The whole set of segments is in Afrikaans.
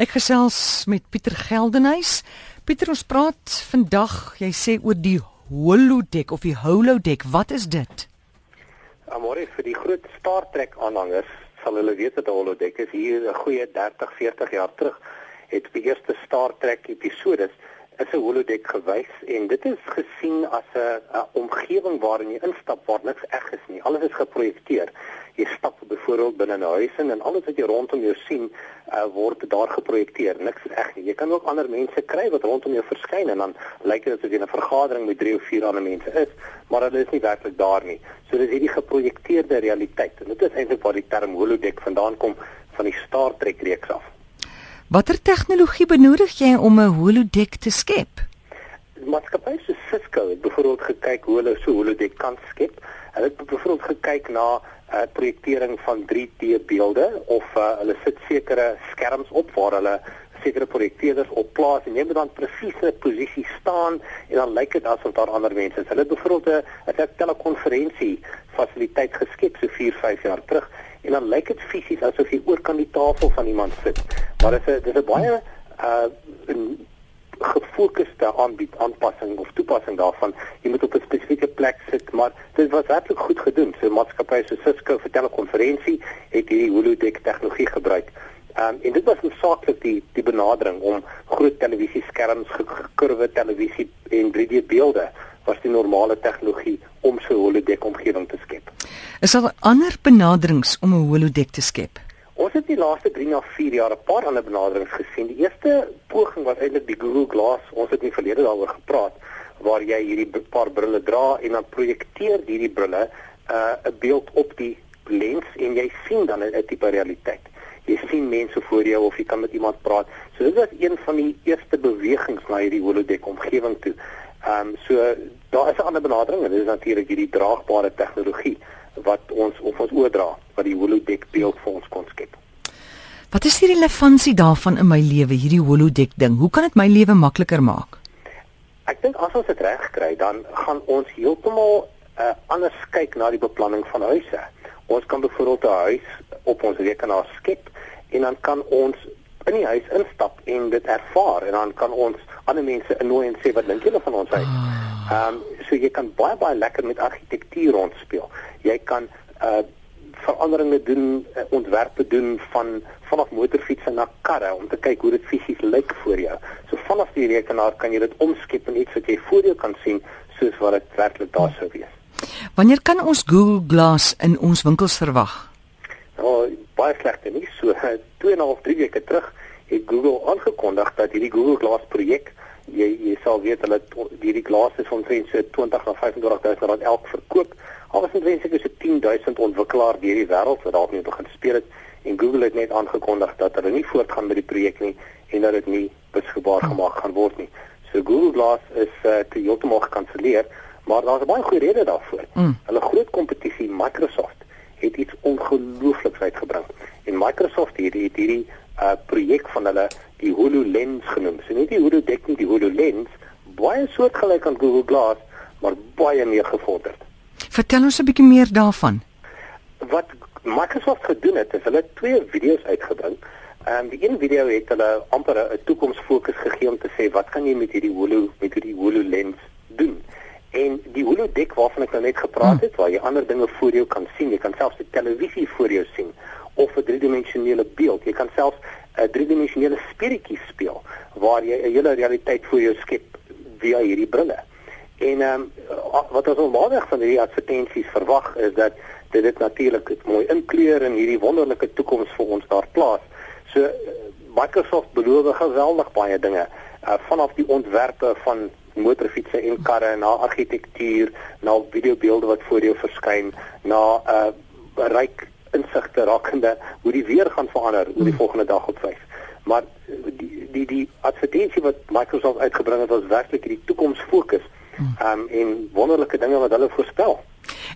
Ek gesels met Pieter Geldenhuys. Pieter, ons praat vandag, jy sê oor die holodeck of die holodeck. Wat is dit? Amore vir die groot Star Trek aanhangers sal hulle weet dat 'n holodeck is hier 'n goeie 30, 40 jaar terug het die eerste Star Trek episode is 'n holodeck gewys en dit is gesien as 'n omgewing waarin jy instap waar niks eg is nie. Alles is geprojekteer. Jy stap byvoorbeeld binne 'n huis in en alles wat jy rondom jou sien, uh, word daar geprojekteer. Niks is eg nie. Jy kan ook ander mense kry wat rondom jou verskyn en dan lyk dit asof jy in 'n vergadering met 3 of 4 ander mense is, maar hulle is nie werklik daar nie. So dis hierdie geprojekteerde realiteit. En dit is eintlik waar die term holodeck vandaan kom van die Star Trek reeks af. Watter tegnologie benodig jy om 'n holodeck te skep? Maatskappye so Cisco het byvoorbeeld gekyk hoe hulle so holodeck kan skep. Hulle het byvoorbeeld gekyk na 'n uh, projektering van 3D beelde of uh, hulle sit sekere skerms op waar hulle sekere projekteerders op plaas en jy moet dan presiese posisie staan en dan lyk dit asof daar ander mense is. Hulle het byvoorbeeld 'n telekonferensie fasiliteit geskep so 4, 5 jaar terug en dan lyk dit fisies asof jy oor kan die tafel van iemand sit. Maar dit is dis 'n baie uh 'n gefokusde aanbied aanpassing of toepassing daarvan. Jy moet op 'n spesifieke plek sit, maar dit was regtig goed gedoen. So maatskappye so Cisco vir telekonferensie het hierdie holodeck tegnologie gebruik. Um, en dit was noodsaaklik die die benadering om groot televisieskerms, gekurwe televisie en 3D beelde was die normale tegnologie om so 'n holodeck omgewing te skep. Is daar ander benaderings om 'n holodeck te skep? Ons het die laaste 3 na 4 jaar 'n paar ander benaderings gesien. Die eerste poging was eintlik die Google Glass. Ons het in die verlede daaroor gepraat waar jy hierdie paar brille dra en dan projekteer hierdie brille 'n uh, beeld op die lens en jy sien dan 'n tipe realiteit. Jy sien mense voor jou of jy kan met iemand praat. So dit was een van die eerste bewegings na hierdie holodeck omgewing toe. Ehm um, so daar is 'n ander benadering en dit is natuurlik hierdie draagbare tegnologie wat ons op ons oordra wat die holodeck beeld vir ons kon skep. Wat is die relevantie daarvan in my lewe hierdie holodeck ding? Hoe kan dit my lewe makliker maak? Ek dink as ons dit reg kry, dan gaan ons heeltemal uh, anders kyk na die beplanning van huise. Ons kan byvoorbeeld 'n huis op ons rekenaar skep en dan kan ons in die huis instap en dit ervaar en dan kan ons ander mense innooi en sê wat dink julle van ons huis? Ah. Ehm um, so jy kan baie baie lekker met argitektuur rondspeel. Jy kan uh veranderinge doen, uh, ontwerpe doen van vanaf motorfietsse na karre om te kyk hoe dit fisies lyk voor jou. So vanaf die rekenaar kan jy dit omskep in iets wat jy voor jou kan sien soos wat dit werklik daar sou wees. Wanneer kan ons Google Glass in ons winkels verwag? Nou, baie slegte nie. So 2 en 'n half 3 weke terug het Google aangekondig dat hierdie Google Glass projek jy jy sal weet hulle hierdie glase is omtrent so 20 na 25000 rand elk verkoop. Alhoewel dit eintlik so 10000 ontwikkelaars deur die wêreld wat daarmee begin speel het en Google het net aangekondig dat hulle nie voortgaan met die projek nie en dat dit nie beskikbaar gemaak gaan word nie. So Google Glass is uh, te heeltemal gekanselleer, maar daar's 'n baie goeie rede daarvoor. Mm. Hulle groot kompetisie Microsoft het iets ongeloofliks uitgebring. En Microsoft het hierdie hierdie uh, projek van hulle die HoloLens genoem. So nie die holodeck nie, die HoloLens, baie soortgelyk aan Google Glass, maar baie meer gevorderd. Vertel ons 'n bietjie meer daarvan. Wat Microsoft gedoen het, is hulle twee video's uitgebring. Ehm um, die een video het hulle amper 'n toekomsfokus gegee om te sê wat kan jy met hierdie holo met hierdie HoloLens doen? En die holodeck waarvan ek nou net gepraat hmm. het, waar jy ander dinge voor jou kan sien, jy kan selfs die televisie voor jou sien of 'n driedimensionele beeld. Jy kan selfs 'n driedimensionele speletjie speel waar jy 'n hele realiteit voor jou skep via hierdie brille. En ehm um, wat ons normaalweg van hierdie advertensies verwag is dat dit dit natuurlik mooi inkleur in hierdie wonderlike toekoms vir ons daar plaas. So Microsoft beloof geweldig baie dinge uh, vanaf die ontwerpe van motorfietsse en karre na argitektuur, na videobeelde wat voor jou verskyn, na 'n uh, ryk insigte rakende hoe die weer gaan verander oor die hmm. volgende dag op 5. Maar die die die advertensie wat Microsoft uitgebring het was werklik die toekoms fokus. Hmm. Ehm um, en wonderlike dinge wat hulle voorspel.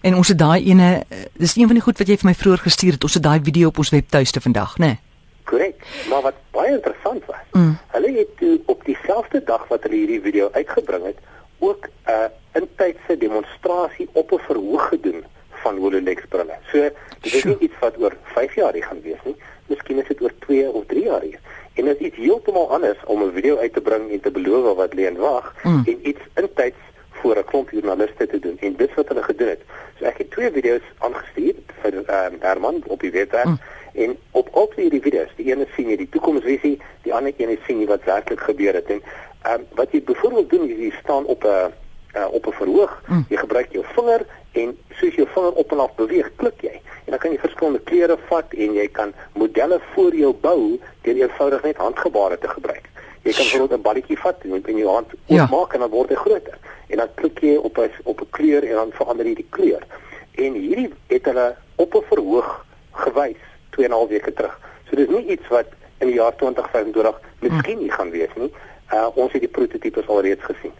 En ons het daai ene dis een van die goed wat jy vir my vroeër gestuur het. Ons het daai video op ons webtuiste vandag, né? Nee? Korrek. Maar wat baie interessant was, mm. hulle het op dieselfde dag wat hulle hierdie video uitgebring het, ook 'n uh, intydse demonstrasie op 'n verhoog gedoen van HoloLens brille. So dit is nie iets wat oor 5 jaar gaan wees nie. Miskien is dit oor 2 of 3 jaar hier. En En dit is iets heeltemal anders om 'n video uit te bring en te beloof wat lê en wag mm. en iets intyds voor 'n klomp joernaliste te doen. En dis wat hulle gedoen het. So ek het twee video's aangestuur vir ehm um, Herman op die webwerf mm. En op al twee die video's, die ene sien jy die toekomsvisie, die ander een sien jy wat werklik gebeur het. En ehm um, wat jy byvoorbeeld doen is jy staan op 'n uh, op 'n verhoog, mm. jy gebruik jou vinger en soos jou vinger op en af beweeg, klik jy. En dan kan jy verskillende kleure vat en jy kan modelle voor jou bou deur eenvoudig net handgebare te gebruik. Jy kan bijvoorbeeld 'n balletjie vat en in jou hand ja. en dan word hy groter. En dan klik jy op 'n op 'n kleur en dan verander hy die kleur. En hierdie het hulle op 'n verhoog gewys 2 en 'n half weke terug. So dis nie iets wat in die jaar 2025 miskien nie gaan wees nie. Uh ons het die prototipes alreeds gesien.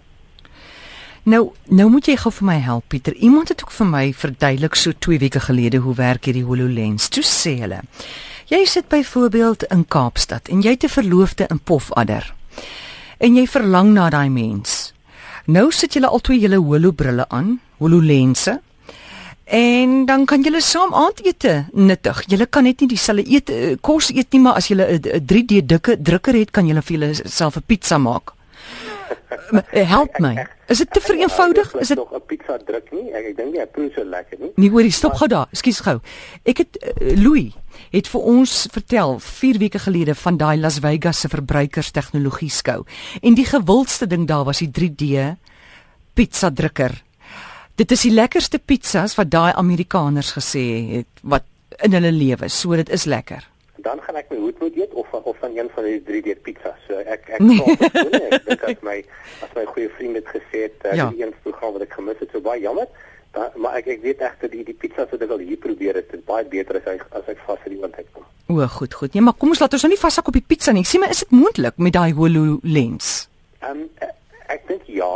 Nou, nou moet jy gou vir my help Pieter. Iemand het ook vir my verduidelik so 2 weke gelede hoe werk hierdie HoloLens. Toe sê hulle: Jy sit byvoorbeeld in Kaapstad en jy het 'n verloofde in Pofadder. En jy verlang na daai mens. Nou sit julle albei julle holobrille aan, hololense. En dan kan julle saam aandete nuttig. Julle kan net nie dieselfde eet eh, kos eet nie, maar as julle 'n 3D dikke drukker het, kan julle vir julleself 'n pizza maak. Eh, help my. Is dit te vereenvoudig? Is dit nog 'n pizza druk nie? Ek ek dink nie hy proe so lekker nie. Nee, hoorie, stop gou daar. Ekskuus gou. Ek het uh, Louis het vir ons vertel 4 weke gelede van daai Las Vegas se verbruikerstegnologie skou. En die gewildste ding daar was die 3D pizza drukker. Dit is die lekkerste pizzas wat daai Amerikaners gesê het wat in hulle lewe. So dit is lekker dan gaan ek my hoed moet eet of of van een van die 3D pizzas. So ek ek nee. ek dink as my as my goeie vriend het gesê het uh, ja. die een program wat ek gemis het, so baie jammer. Da, maar ek ek weet egter die die pizzas wat ek al hier probeer het, is baie beter as ek as ek vas vir die oondheid kom. O, goed, goed. Nee, maar kom ons laat ons nou nie vashak op die pizza nie. Sien maar, is dit moontlik met daai HoloLens? Ehm um, ek dink ja,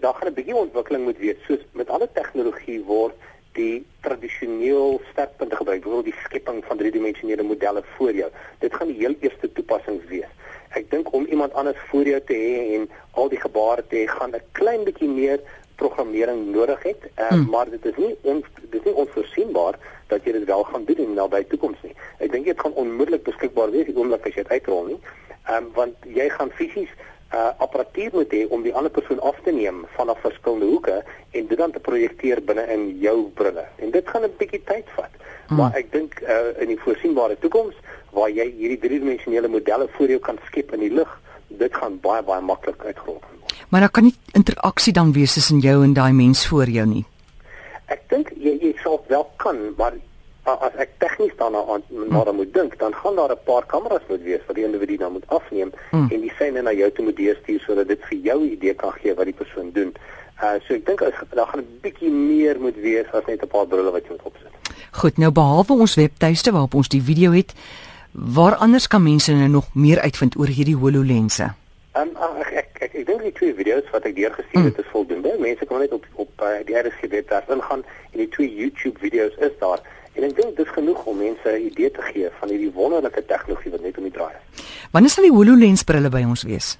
daar gaan 'n bietjie ontwikkeling moet wees. Soos met alle tegnologie word die tradisioneel sterkpunte gebruik, byvoorbeeld die skepping van driedimensionele modelle voor jou. Dit gaan die heel eerste toepassing wees. Ek dink om iemand anders voor jou te hê en al die gebare te hê, gaan 'n klein bietjie meer programmering nodig het, uh, hmm. maar dit is nie ons dit is nie onvoorsienbaar dat jy dit wel gaan doen in nabye toekoms nie. Ek dink dit gaan onmiddellik beskikbaar wees die oomblik as jy dit uitrol nie. Ehm um, want jy gaan fisies uh, apparatuur moet hê om die ander persoon af te neem vanaf verskillende hoeke en dit dan te projekteer binne in jou brille. En dit gaan 'n bietjie tyd vat. Hmm. Maar ek dink uh, in die voorsienbare toekoms waar jy hierdie driedimensionele modelle voor jou kan skep in die lug, dit gaan baie baie maklik uitgerol word. Maar daar kan nie interaksie dan wees tussen jou en daai mens voor jou nie. Ek dink jy jy sal wel kan, maar as ek tegnies daarna aan na hmm. moet dink, dan gaan daar 'n paar kameras moet wees wat die individu dan moet afneem hmm. en die syne na jou toe moet deurstuur sodat dit vir jou 'n idee kan gee wat die persoon doen. Uh so ek dink daar gaan 'n bietjie meer moet wees as net 'n paar brille wat jy moet opsit. Goed, nou behalwe ons webtuiste waarop ons die video het, waar anders kan mense nou nog meer uitvind oor hierdie HoloLense? Um, ek ek ek, ek dink die twee video's wat ek deurgesien het mm. is voldoende. Mense kan net op op uh, die RSG webwerf ingaan en die twee YouTube video's is daar. En ek dink dis genoeg om mense 'n idee te gee van hierdie wonderlike tegnologie wat net om die draai is. Wanneer sal die HoloLens brille by ons wees?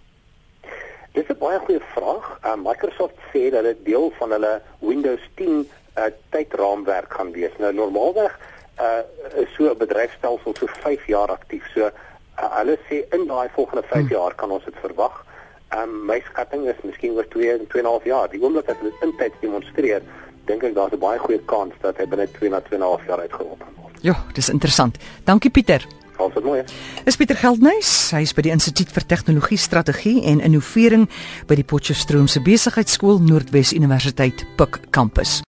Dis 'n baie goeie vraag. Uh, Microsoft sê dat dit deel van hulle Windows 10 uh, tydraamwerk gaan wees. Nou normaalweg uh, is so 'n bedryfstelsel so 5 jaar aktief. So uh, hulle sê in daai volgende 5 hmm. jaar kan ons dit verwag. Um, my skatting is miskien oor 2 en 2 en 'n half jaar. Die oomblik dat dit intyds demonstreer dink ek daar's 'n baie goeie kans dat hy binne 2 na 2 en 'n half jaar uitgerol kan word. Ja, dis interessant. Dankie Pieter. Alles mooi. Is Pieter Geldnys. Hy is by die Instituut vir Tegnologie Strategie en Innovering by die Potchefstroom se Besigheidsskool Noordwes Universiteit Pik kampus.